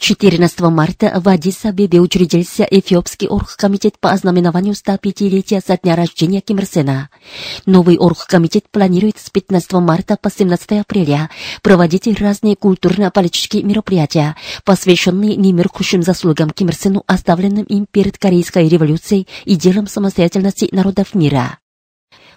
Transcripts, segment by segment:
14 марта в Адис-Абебе учредился Эфиопский оргкомитет по ознаменованию 105-летия со дня рождения Ким Ир Сена. Новый оргкомитет планирует с 15 марта по 17 апреля проводить разные культурно-политические мероприятия, посвященные немеркущим заслугам Ким Ир Сену, оставленным им перед Корейской революцией и делом самостоятельности народов мира.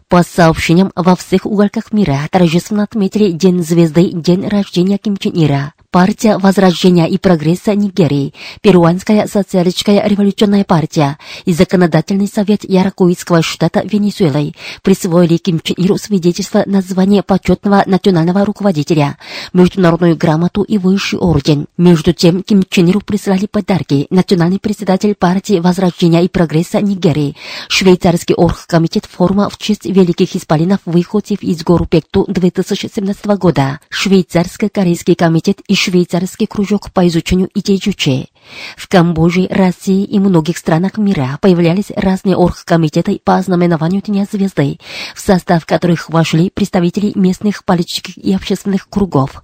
По сообщениям, во всех уголках мира торжественно отметили День звезды, день рождения Ким Чен Ира. Партия Возрождения и Прогресса Нигерии, Перуанская социалистическая революционная партия и Законодательный совет Яракуитского штата Венесуэлы присвоили Ким Чен Иру свидетельство на звание почетного национального руководителя, международную грамоту и высший орден. Между тем, Ким Чен Иру прислали подарки национальный председатель партии Возрождения и Прогресса Нигерии, швейцарский оргкомитет форума в честь великих исполинов выходцев из гору Пекту 2017 года, швейцарско-корейский комитет и швейцарский кружок по изучению идей Чуче. В Камбодже, России и многих странах мира появлялись разные оргкомитеты по ознаменованию Дня Звезды, в состав которых вошли представители местных политических и общественных кругов.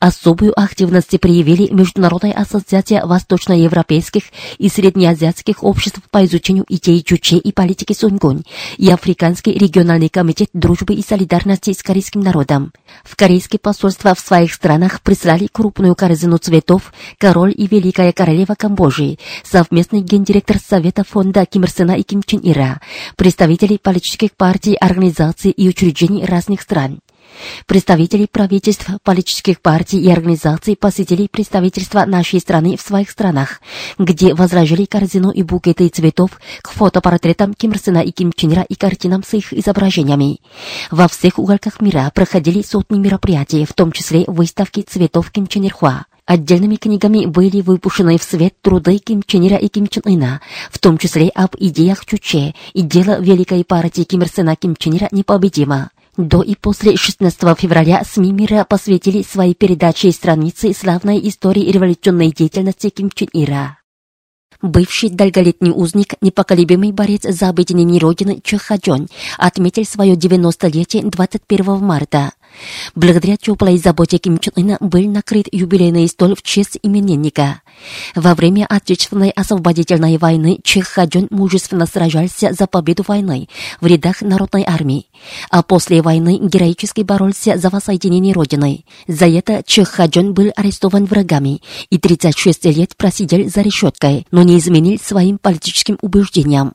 Особую активность проявили Международная ассоциация восточноевропейских и среднеазиатских обществ по изучению идей Чуче и политики Сунгунь и Африканский региональный комитет дружбы и солидарности с корейским народом. В корейские посольства в своих странах прислали крупную корзину цветов король и великая королева Камбоджи, совместный гендиректор Совета фонда Ким Ир Сена и Ким Чен Ира, представители политических партий, организаций и учреждений разных стран. Представители правительств, политических партий и организаций посетили представительства нашей страны в своих странах, где возражали корзину и букеты цветов к фотопортретам Ким Ир Сена и Ким Чен Ира и картинам с их изображениями. Во всех уголках мира проходили сотни мероприятий, в том числе выставки цветов Ким Чен Ир Хуа. Отдельными книгами были выпущены в свет труды Ким Чен Ира и Ким Чен Ына, в том числе об идеях Чуче, и дело великой партии Ким Ир Сена Ким Чен Ира непобедимо. До и после 16 февраля СМИ мира посвятили свои передачи и страницы славной истории революционной деятельности Ким Чен Ира. Бывший долголетний узник, непоколебимый борец за объединение Родины Чо Хаджон отметил свое 90-летие 21 марта. Благодаря теплой заботе Ким Чен Ына был накрыт юбилейный стол в честь именинника. Во время Отечественной освободительной войны Чех Хаджон мужественно сражался за победу войны в рядах народной армии, а после войны героически боролся за воссоединение Родины. За это Чех Хаджон был арестован врагами и 36 лет просидел за решеткой, но не изменил своим политическим убеждениям.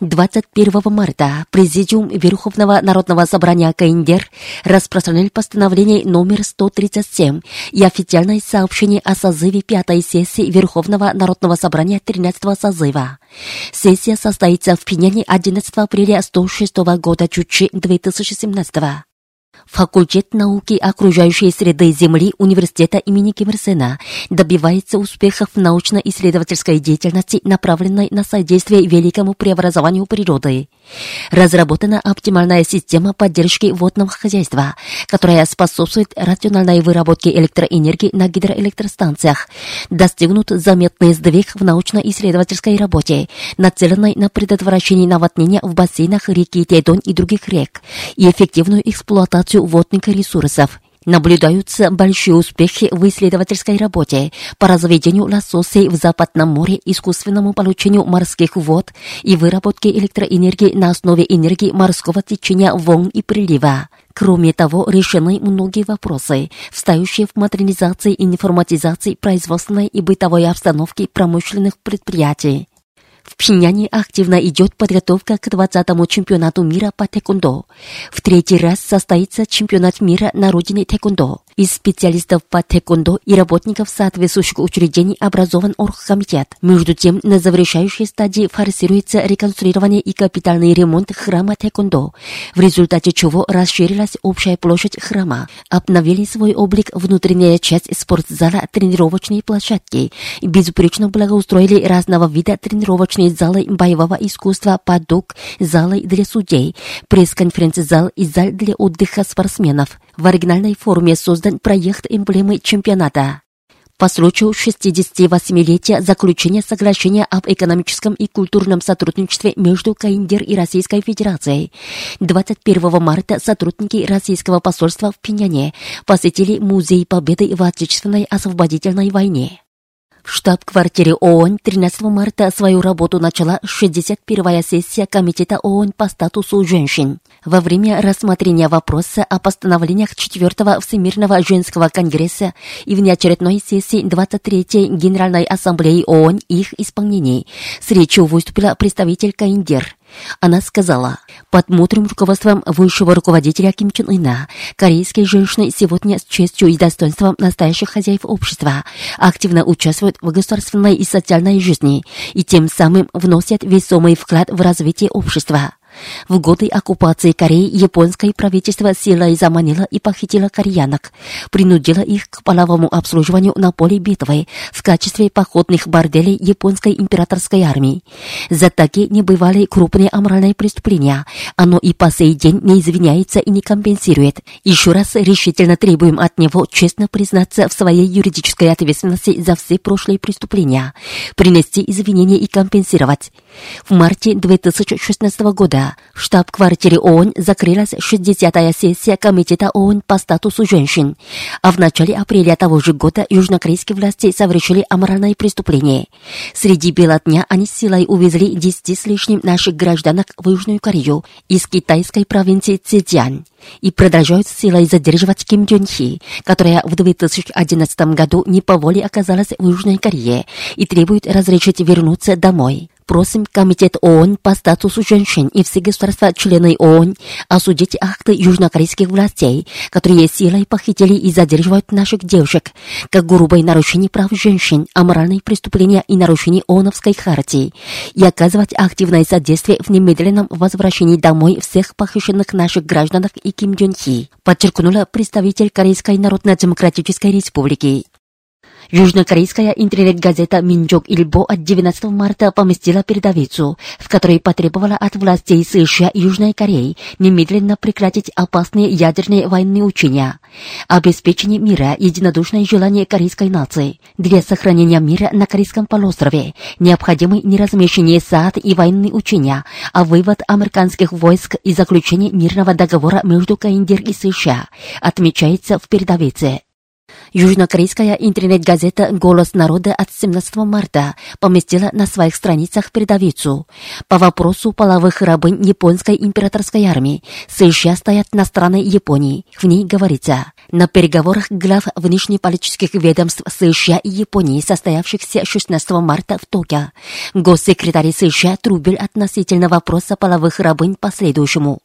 21 марта Президиум Верховного Народного Собрания КНДР распространил постановление номер 137 и официальное сообщение о созыве пятой сессии Верховного Народного Собрания 13 созыва. Сессия состоится в Пиняне 11 апреля 106 года Чучи 2017 Факультет науки окружающей среды Земли Университета имени Ким Ир Сена добивается успехов в научно-исследовательской деятельности, направленной на содействие великому преобразованию природы. Разработана оптимальная система поддержки водного хозяйства, которая способствует рациональной выработке электроэнергии на гидроэлектростанциях. Достигнут заметный сдвиг в научно-исследовательской работе, нацеленной на предотвращение наводнения в бассейнах реки Тедон и других рек и эффективную эксплуатацию водных ресурсов. Наблюдаются большие успехи в исследовательской работе по разведению лососей в Западном море, искусственному получению морских вод и выработке электроэнергии на основе энергии морского течения волн и прилива. Кроме того, решены многие вопросы, встающие в модернизации и информатизации производственной и бытовой обстановки промышленных предприятий. В Пхеньяне активно идет подготовка к 20-му чемпионату мира по тэквондо. В третий раз состоится чемпионат мира на родине тэквондо. Из специалистов по тэквондо и работников соответствующих учреждений образован оргкомитет. Между тем, на завершающей стадии форсируется реконструирование и капитальный ремонт храма тэквондо, в результате чего расширилась общая площадь храма. Обновили свой облик внутренняя часть спортзала тренировочной площадки. Безупречно благоустроили разного вида тренировочные залы боевого искусства, подок, залы для судей, пресс-конференц зал и зал для отдыха спортсменов. В оригинальной форме создан проект эмблемы чемпионата. По случаю 68-летия заключения соглашения об экономическом и культурном сотрудничестве между КАИНДЕР и Российской Федерацией 21 марта сотрудники российского посольства в Пиняне посетили Музей Победы в Отечественной освободительной войне. В штаб-квартире ООН 13 марта свою работу начала 61-я сессия Комитета ООН по статусу женщин. Во время рассмотрения вопроса о постановлениях 4-го Всемирного женского конгресса и внеочередной сессии 23-й Генеральной ассамблеи ООН и их исполнении с речью выступила представитель Каиндер. Она сказала, под мудрым руководством высшего руководителя Ким Чен Ына корейские женщины сегодня с честью и достоинством настоящих хозяев общества активно участвуют в государственной и социальной жизни и тем самым вносят весомый вклад в развитие общества. В годы оккупации Кореи японское правительство силой заманило и похитило кореянок, принудило их к половому обслуживанию на поле битвы в качестве походных борделей японской императорской армии. За такие небывалые крупные аморальные преступления оно и по сей день не извиняется и не компенсирует. Еще раз решительно требуем от него честно признаться в своей юридической ответственности за все прошлые преступления, принести извинения и компенсировать. В марте 2016 года в штаб-квартире ООН закрылась 60-я сессия Комитета ООН по статусу женщин, а в начале апреля того же года южнокорейские власти совершили аморальное преступление. Среди бела дня они силой увезли 10 с лишним наших гражданок в Южную Корею из китайской провинции Цзэцзян и продолжают силой задерживать Ким Джон Хи, которая в 2011 году не по воле оказалась в Южной Корее и требует разрешить вернуться домой. Просим Комитет ООН по статусу женщин и все государства-члены ООН осудить акты южнокорейских властей, которые силой похитили и задерживают наших девушек, как грубое нарушение прав женщин, аморальные преступления и нарушение ООНовской хартии, и оказывать активное содействие в немедленном возвращении домой всех похищенных наших гражданок и Ким Джон Хи, подчеркнула представитель Корейской Народно-Демократической Республики. Южнокорейская интернет-газета «Минджок Ильбо» от 19 марта поместила передовицу, в которой потребовала от властей США и Южной Кореи немедленно прекратить опасные ядерные военные учения, обеспечение мира единодушное желание корейской нации. Для сохранения мира на Корейском полуострове необходимы не размещение САД и военные учения, а вывод американских войск и заключение мирного договора между КНДР и США, отмечается в передовице. Южнокорейская интернет-газета «Голос народа» от 17 марта поместила на своих страницах передовицу. По вопросу половых рабынь японской императорской армии США стоят на стороне Японии. В ней говорится, на переговорах глав внешнеполитических ведомств США и Японии, состоявшихся 16 марта в Токио, госсекретарь США трубил относительно вопроса половых рабынь по следующему.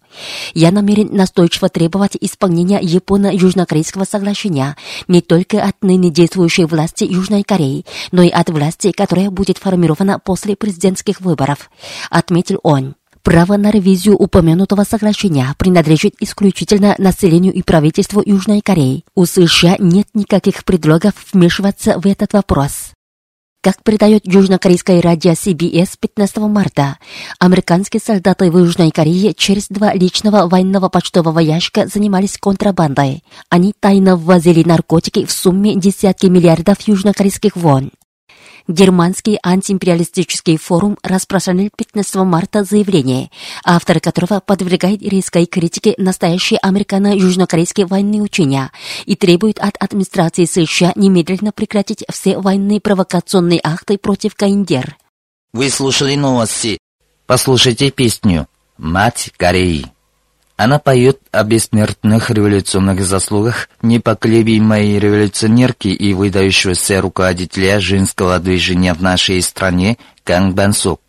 Я намерен настойчиво требовать исполнения Японо-Южнокорейского соглашения только от ныне действующей власти Южной Кореи, но и от власти, которая будет формирована после президентских выборов, отметил он. Право на ревизию упомянутого соглашения принадлежит исключительно населению и правительству Южной Кореи. У США нет никаких предлогов вмешиваться в этот вопрос. Как передает южнокорейское радио CBS 15 марта, американские солдаты в Южной Корее через два личного военного почтового ящика занимались контрабандой. Они тайно ввозили наркотики в сумме десятки миллиардов южнокорейских вон. Германский антиимпериалистический форум распространил 15 марта заявление, автор которого подвергает резкой критике настоящие американо-южнокорейские военные учения и требует от администрации США немедленно прекратить все военные провокационные акты против КНДР. Вы слушали новости. Послушайте песню «Мать Кореи». Она поет о бессмертных революционных заслугах непоколебимой революционерки и выдающегося руководителя женского движения в нашей стране Кang Бансук.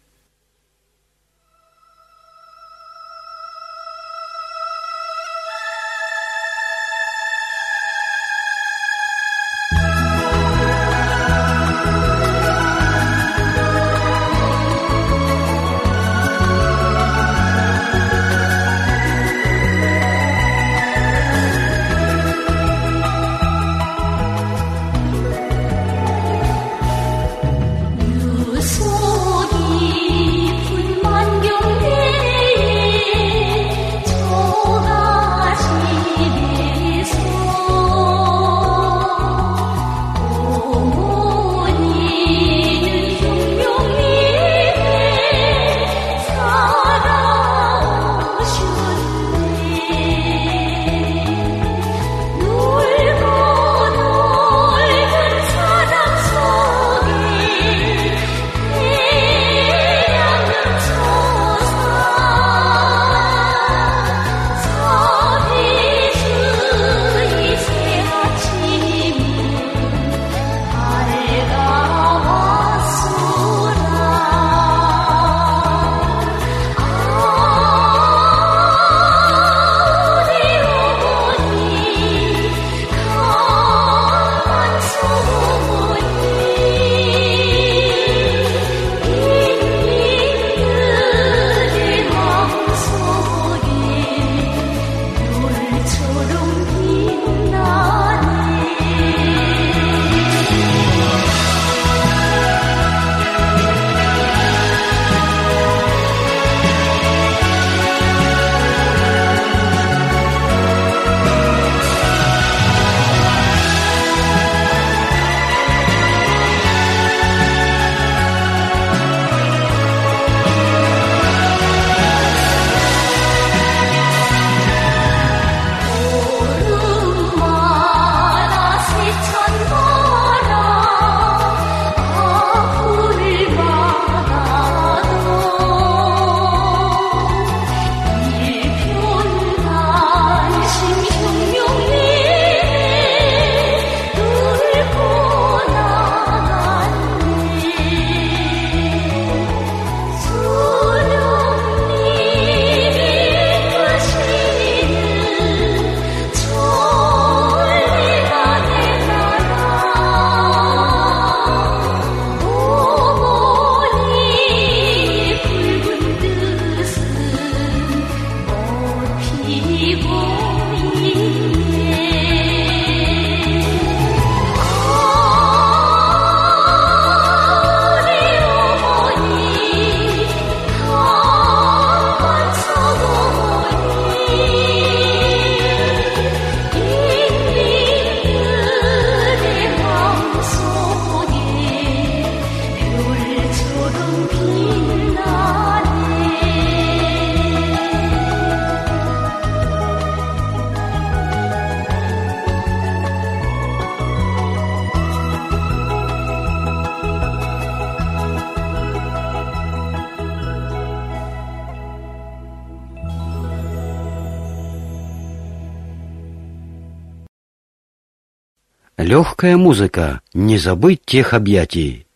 Легкая музыка, не забыть тех объятий.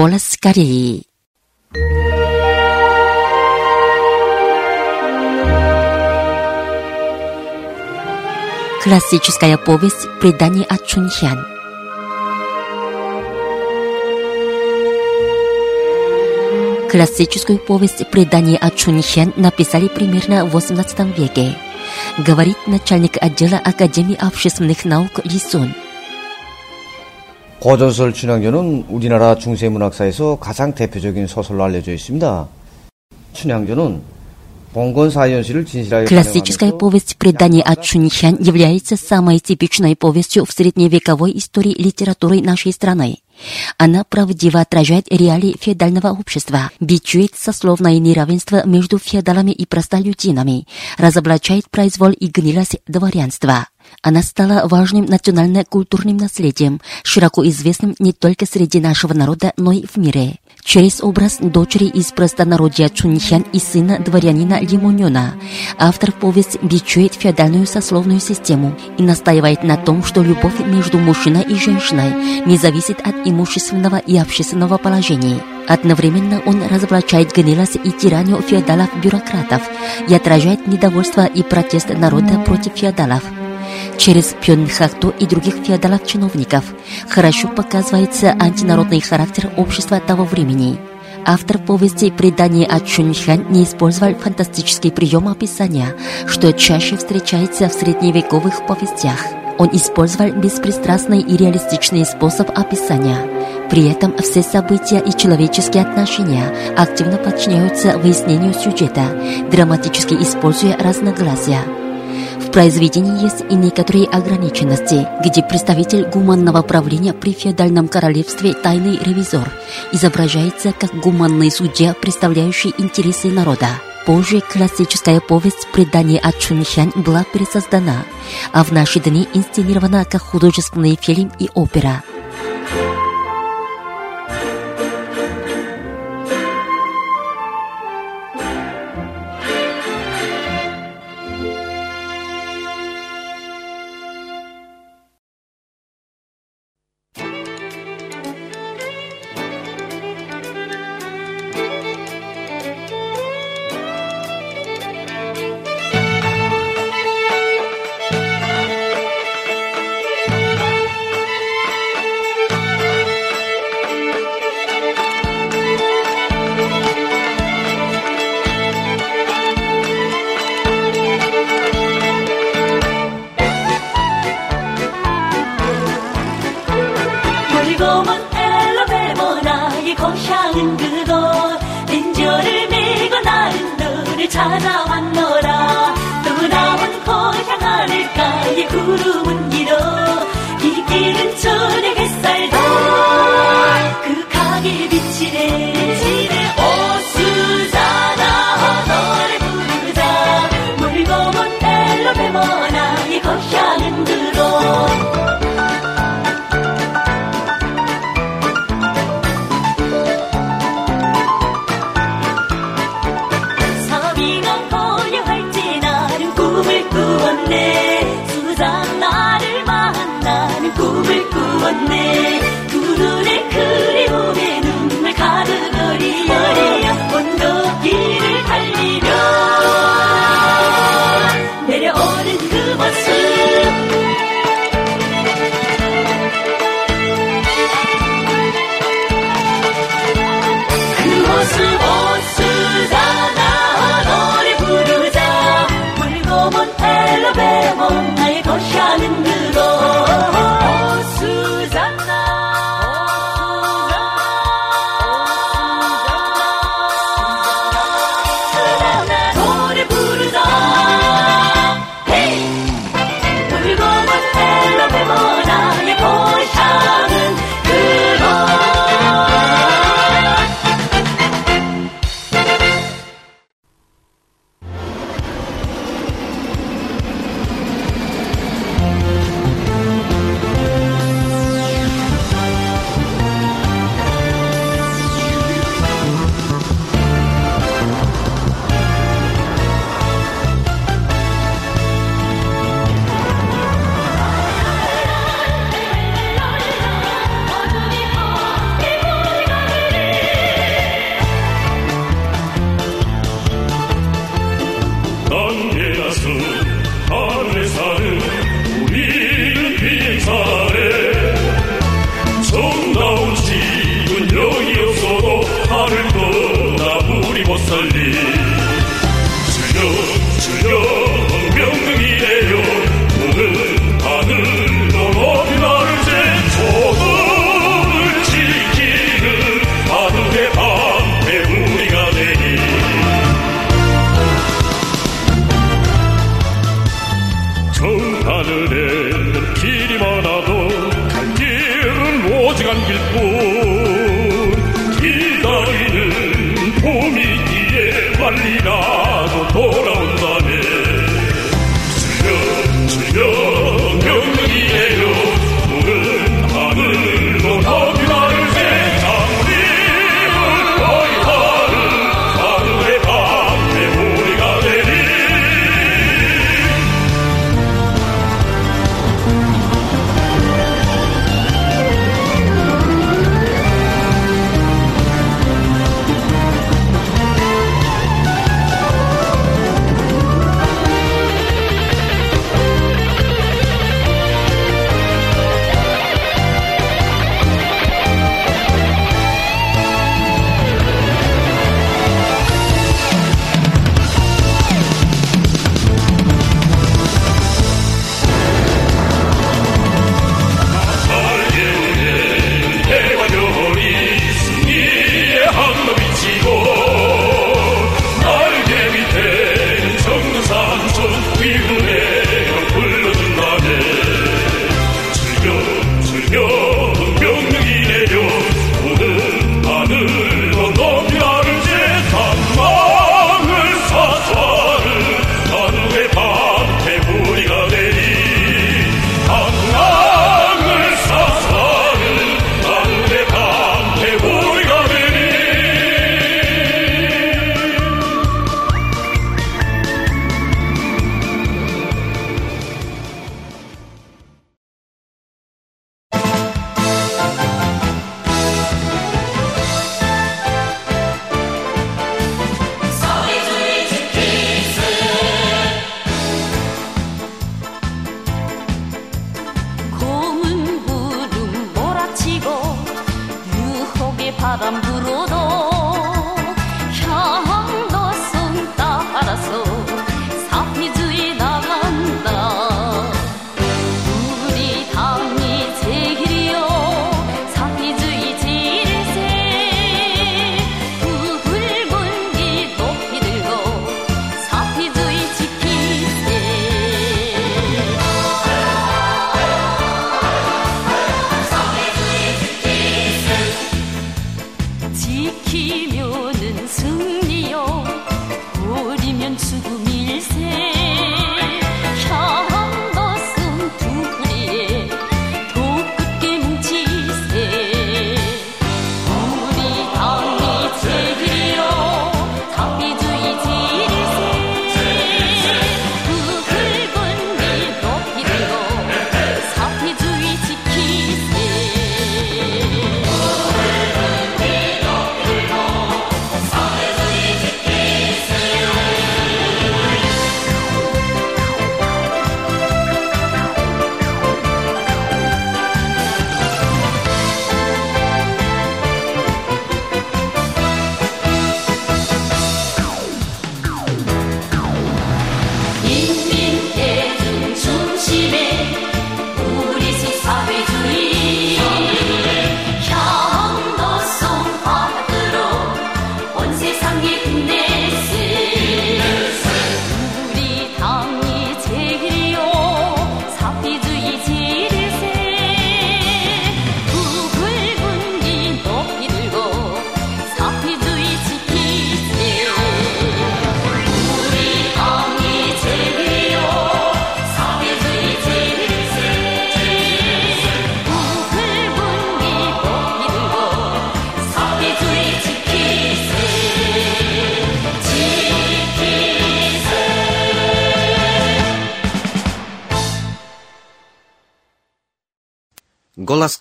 Голос Кореи. Классическая повесть «Предание от Чунхян». Классическую повесть «Предание от Чунхян» написали примерно в XVIII веке, говорит начальник отдела Академии общественных наук Лисун. 고전설 춘향전은 우리나라 중세문학사에서 가장 대표적인 소설로 알려져 있습니다. 춘향전은 봉건사 현실을 진실하게 Классическая повесть предания от Чуньхян является самой типичной повестью в средневековой истории литературы нашей страны. Она правдиво отражает реалии феодального общества, бичует сословное неравенство между феодалами и простолюдинами, разоблачает произвол и гнилость дворянства. Она стала важным национально-культурным наследием, широко известным не только среди нашего народа, но и в мире. Через образ дочери из простонародья Чуньхян и сына дворянина Лимонёна, автор повесть бичует феодальную сословную систему и настаивает на том, что любовь между мужчиной и женщиной не зависит от имущественного и общественного положения. Одновременно он разоблачает гнилость и тиранию феодалов-бюрократов и отражает недовольство и протест народа против феодалов. Через Пьонхахту и других феодалов-чиновников хорошо показывается антинародный характер общества того времени. Автор повести «Предание от Чуньхан» не использовал фантастический прием описания, что чаще встречается в средневековых повестях. Он использовал беспристрастный и реалистичный способ описания. При этом все события и человеческие отношения активно подчиняются выяснению сюжета, драматически используя разногласия. Произведении есть и некоторые ограниченности, где представитель гуманного правления при феодальном королевстве тайный ревизор изображается как гуманный судья, представляющий интересы народа. Позже классическая повесть «Предание от Чунхян» была пересоздана, а в наши дни инсценирована как художественный фильм и опера.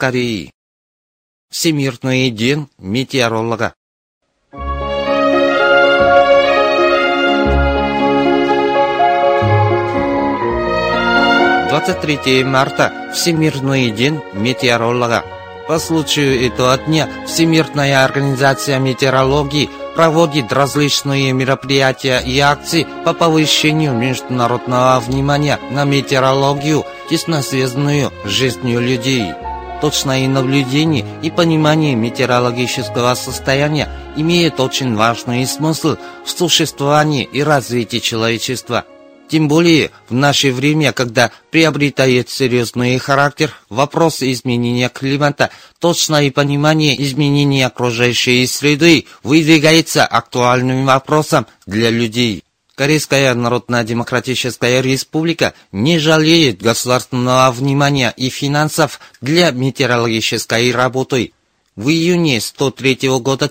Кореи. Всемирный день метеоролога. Двадцать третье марта – Всемирный день метеоролога. По случаю этого дня Всемирная организация метеорологии проводит различные мероприятия и акции по повышению международного внимания на метеорологию, тесно связанную с жизнью людей. Точное наблюдение и понимание метеорологического состояния имеет очень важный смысл в существовании и развитии человечества. Тем более в наше время, когда приобретает серьезный характер вопрос изменения климата, точное понимание изменения окружающей среды выдвигается актуальным вопросом для людей. Корейская Народно-Демократическая Республика не жалеет государственного внимания и финансов для метеорологической работы. В июне 103 года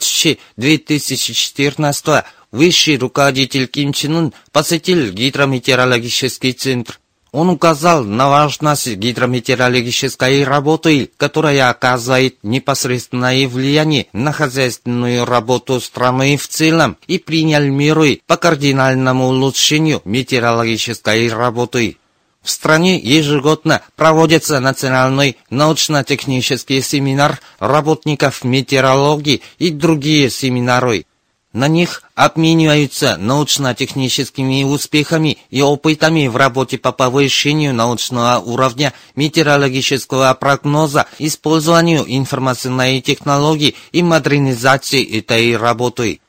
2014 высший руководитель Ким Чен Ын посетил гидрометеорологический центр. Он указал на важность гидрометеорологической работы, которая оказывает непосредственное влияние на хозяйственную работу страны в целом и принял меры по кардинальному улучшению метеорологической работы. В стране ежегодно проводится национальный научно-технический семинар работников метеорологии и другие семинары. На них обмениваются научно-техническими успехами и опытами в работе по повышению научного уровня метеорологического прогноза, использованию информационной технологии и модернизации этой работы.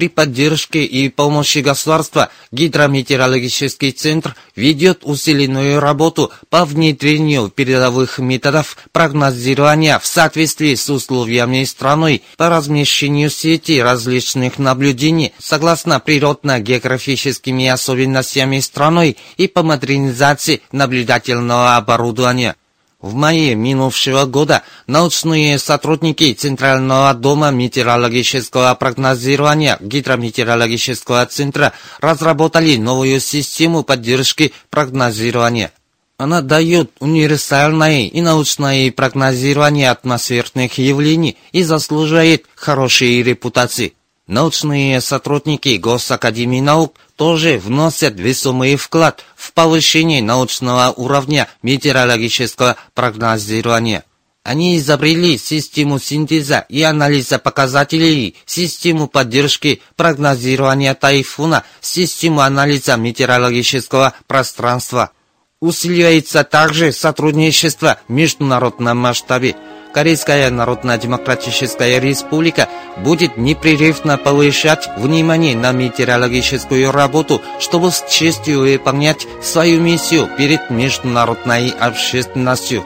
При поддержке и помощи государства Гидрометеорологический центр ведет усиленную работу по внедрению передовых методов прогнозирования в соответствии с условиями страны по размещению сети различных наблюдений согласно природно-географическими особенностями страны и по модернизации наблюдательного оборудования. В мае минувшего года научные сотрудники Центрального дома метеорологического прогнозирования Гидрометеорологического центра разработали новую систему поддержки прогнозирования. Она дает универсальное и научное прогнозирование атмосферных явлений и заслуживает хорошей репутации. Научные сотрудники Госакадемии наук тоже вносят весомый вклад в повышение научного уровня метеорологического прогнозирования. Они изобрели систему синтеза и анализа показателей, систему поддержки прогнозирования тайфуна, систему анализа метеорологического пространства. Усиливается также сотрудничество в международном масштабе. Корейская Народно-Демократическая Республика будет непрерывно повышать внимание на метеорологическую работу, чтобы с честью выполнять свою миссию перед международной общественностью.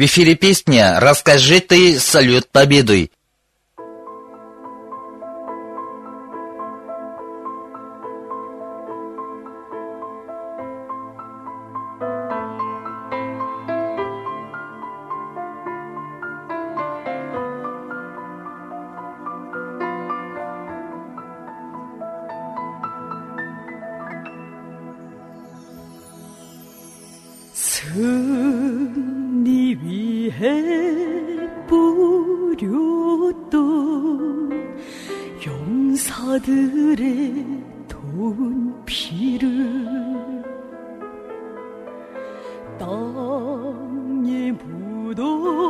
В эфире песня «Расскажи ты салют победой»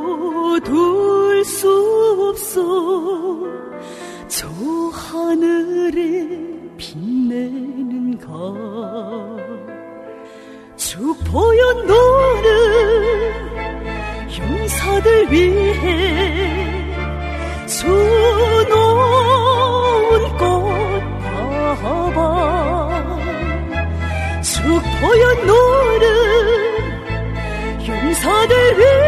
거둘 수 없어. 저 하늘에 빛내는 것주포여 너는 용사들 위해. 주놓은 꽃다방 주포여 너는 용사들 위해.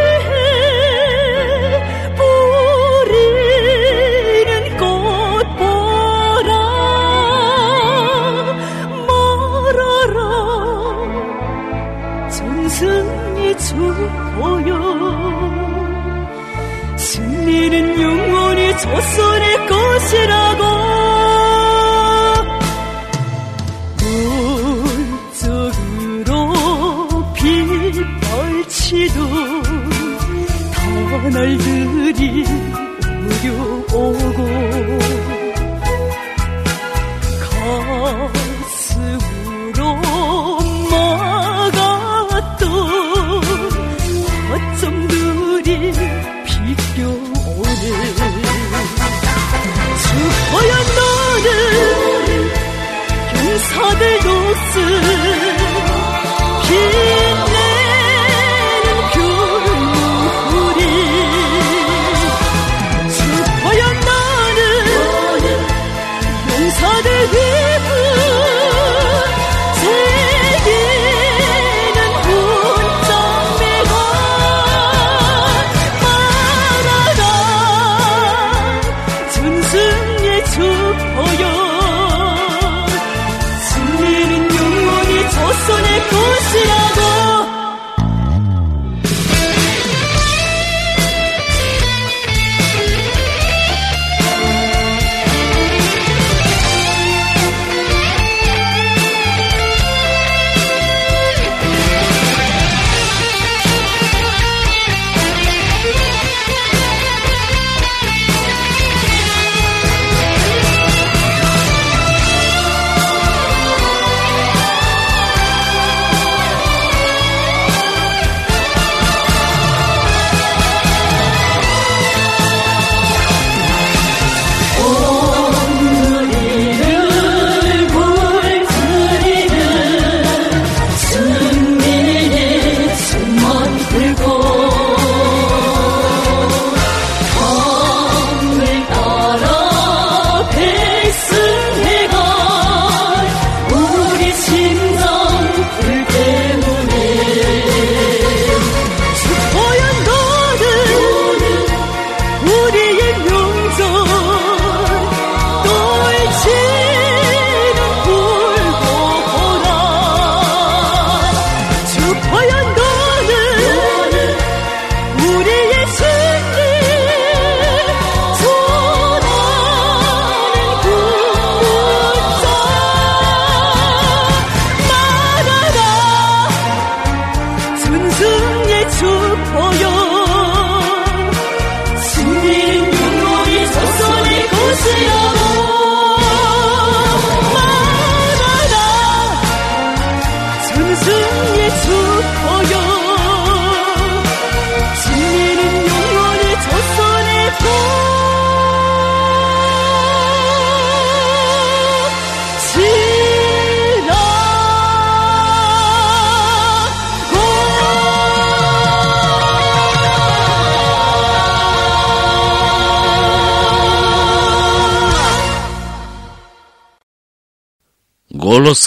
you. Oh.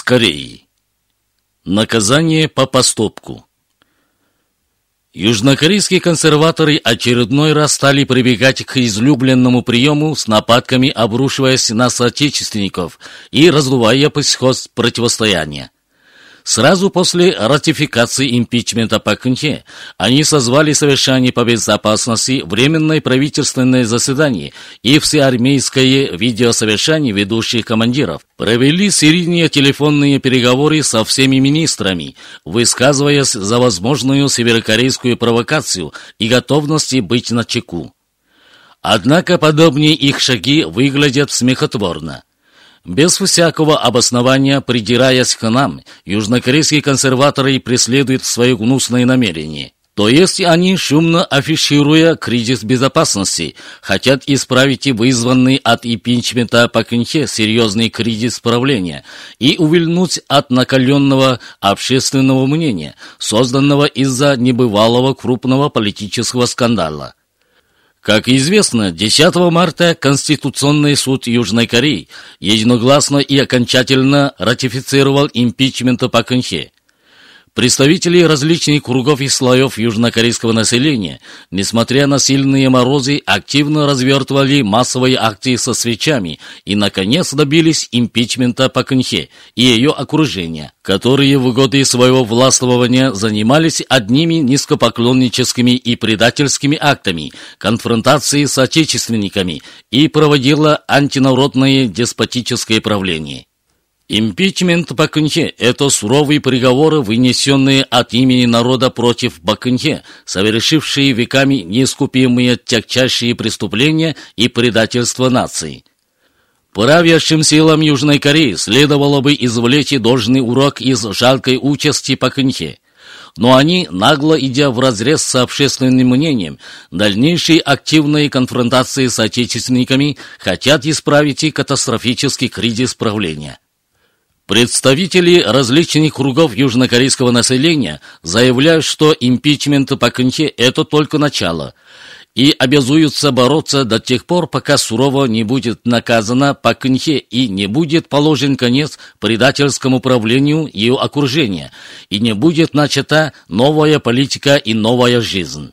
Кореей. Наказание по поступку. Южнокорейские консерваторы очередной раз стали прибегать к излюбленному приему с нападками, обрушиваясь на соотечественников и раздувая психоз противостояния. Сразу после ратификации импичмента Пак Кын-хе они созвали совещание по безопасности, временное правительственное заседание и всеармейское видеосовещание ведущих командиров. Провели серийные телефонные переговоры со всеми министрами, высказываясь за возможную северокорейскую провокацию и готовности быть на чеку. Однако подобные их шаги выглядят смехотворно. Без всякого обоснования, придираясь к нам, южнокорейские консерваторы преследуют свое гнусное намерение. То есть они, шумно афишируя кризис безопасности, хотят исправить вызванный от импичмента по Кынхе серьезный кризис правления и увильнуть от накаленного общественного мнения, созданного из-за небывалого крупного политического скандала. Как известно, 10 марта Конституционный суд Южной Кореи единогласно и окончательно ратифицировал импичмент Пак Кын Хе. Представители различных кругов и слоев южнокорейского населения, несмотря на сильные морозы, активно развертывали массовые акции со свечами и, наконец, добились импичмента Пак Кын Хе и ее окружения, которые в годы своего властвования занимались одними низкопоклонническими и предательскими актами, конфронтации с отечественниками и проводила антинародное деспотическое правление. Импичмент Бакынхе – это суровые приговоры, вынесенные от имени народа против Бакынхе, совершившие веками неискупимые тягчайшие преступления и предательство нации. Правящим силам Южной Кореи следовало бы извлечь должный урок из жалкой участи Пакынхе. Но они, нагло идя вразрез с общественным мнением, дальнейшей активной конфронтации с отечественниками хотят исправить и катастрофический кризис правления. Представители различных кругов южнокорейского населения заявляют, что импичмент Пак Кын Хе – это только начало, и обязуются бороться до тех пор, пока сурово не будет наказана Пак Кын Хе и не будет положен конец предательскому правлению ее окружения, и не будет начата новая политика и новая жизнь.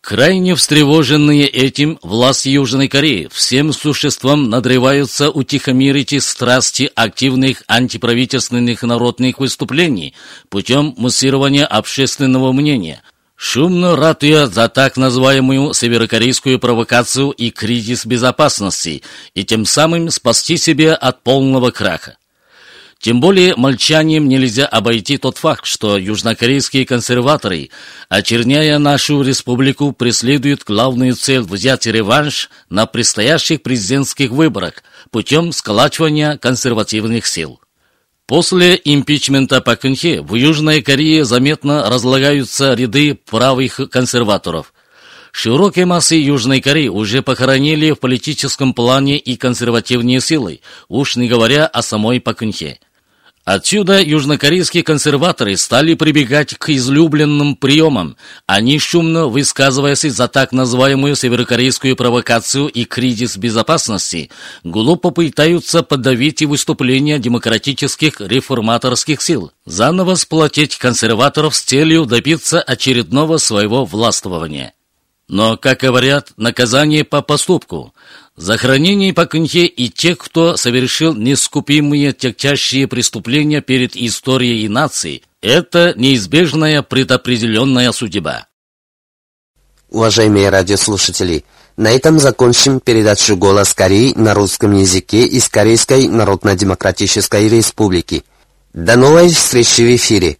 Крайне встревоженные этим, власти Южной Кореи всем существом надрываются утихомирить страсти активных антиправительственных народных выступлений путем муссирования общественного мнения, шумно ратуя за так называемую северокорейскую провокацию и кризис безопасности, и тем самым спасти себя от полного краха. Тем более молчанием нельзя обойти тот факт, что южнокорейские консерваторы, очерняя нашу республику, преследуют главную цель взять реванш на предстоящих президентских выборах путем сколачивания консервативных сил. После импичмента Пак Кын в Южной Корее заметно разлагаются ряды правых консерваторов – Широкие массы Южной Кореи уже похоронили в политическом плане и консервативные силы, уж не говоря о самой Пакунхе. Отсюда южнокорейские консерваторы стали прибегать к излюбленным приемам. Они, шумно высказываясь за так называемую северокорейскую провокацию и кризис безопасности, глупо пытаются подавить и выступления демократических реформаторских сил, заново сплотить консерваторов с целью добиться очередного своего властвования. Но, как говорят, наказание по поступку. За хранение по конье и тех, кто совершил нескупимые тягчайшие преступления перед историей и нацией, это неизбежная предопределенная судьба. Уважаемые радиослушатели, на этом закончим передачу «Голос Кореи» на русском языке из Корейской Народно-Демократической Республики. До новой встречи в эфире!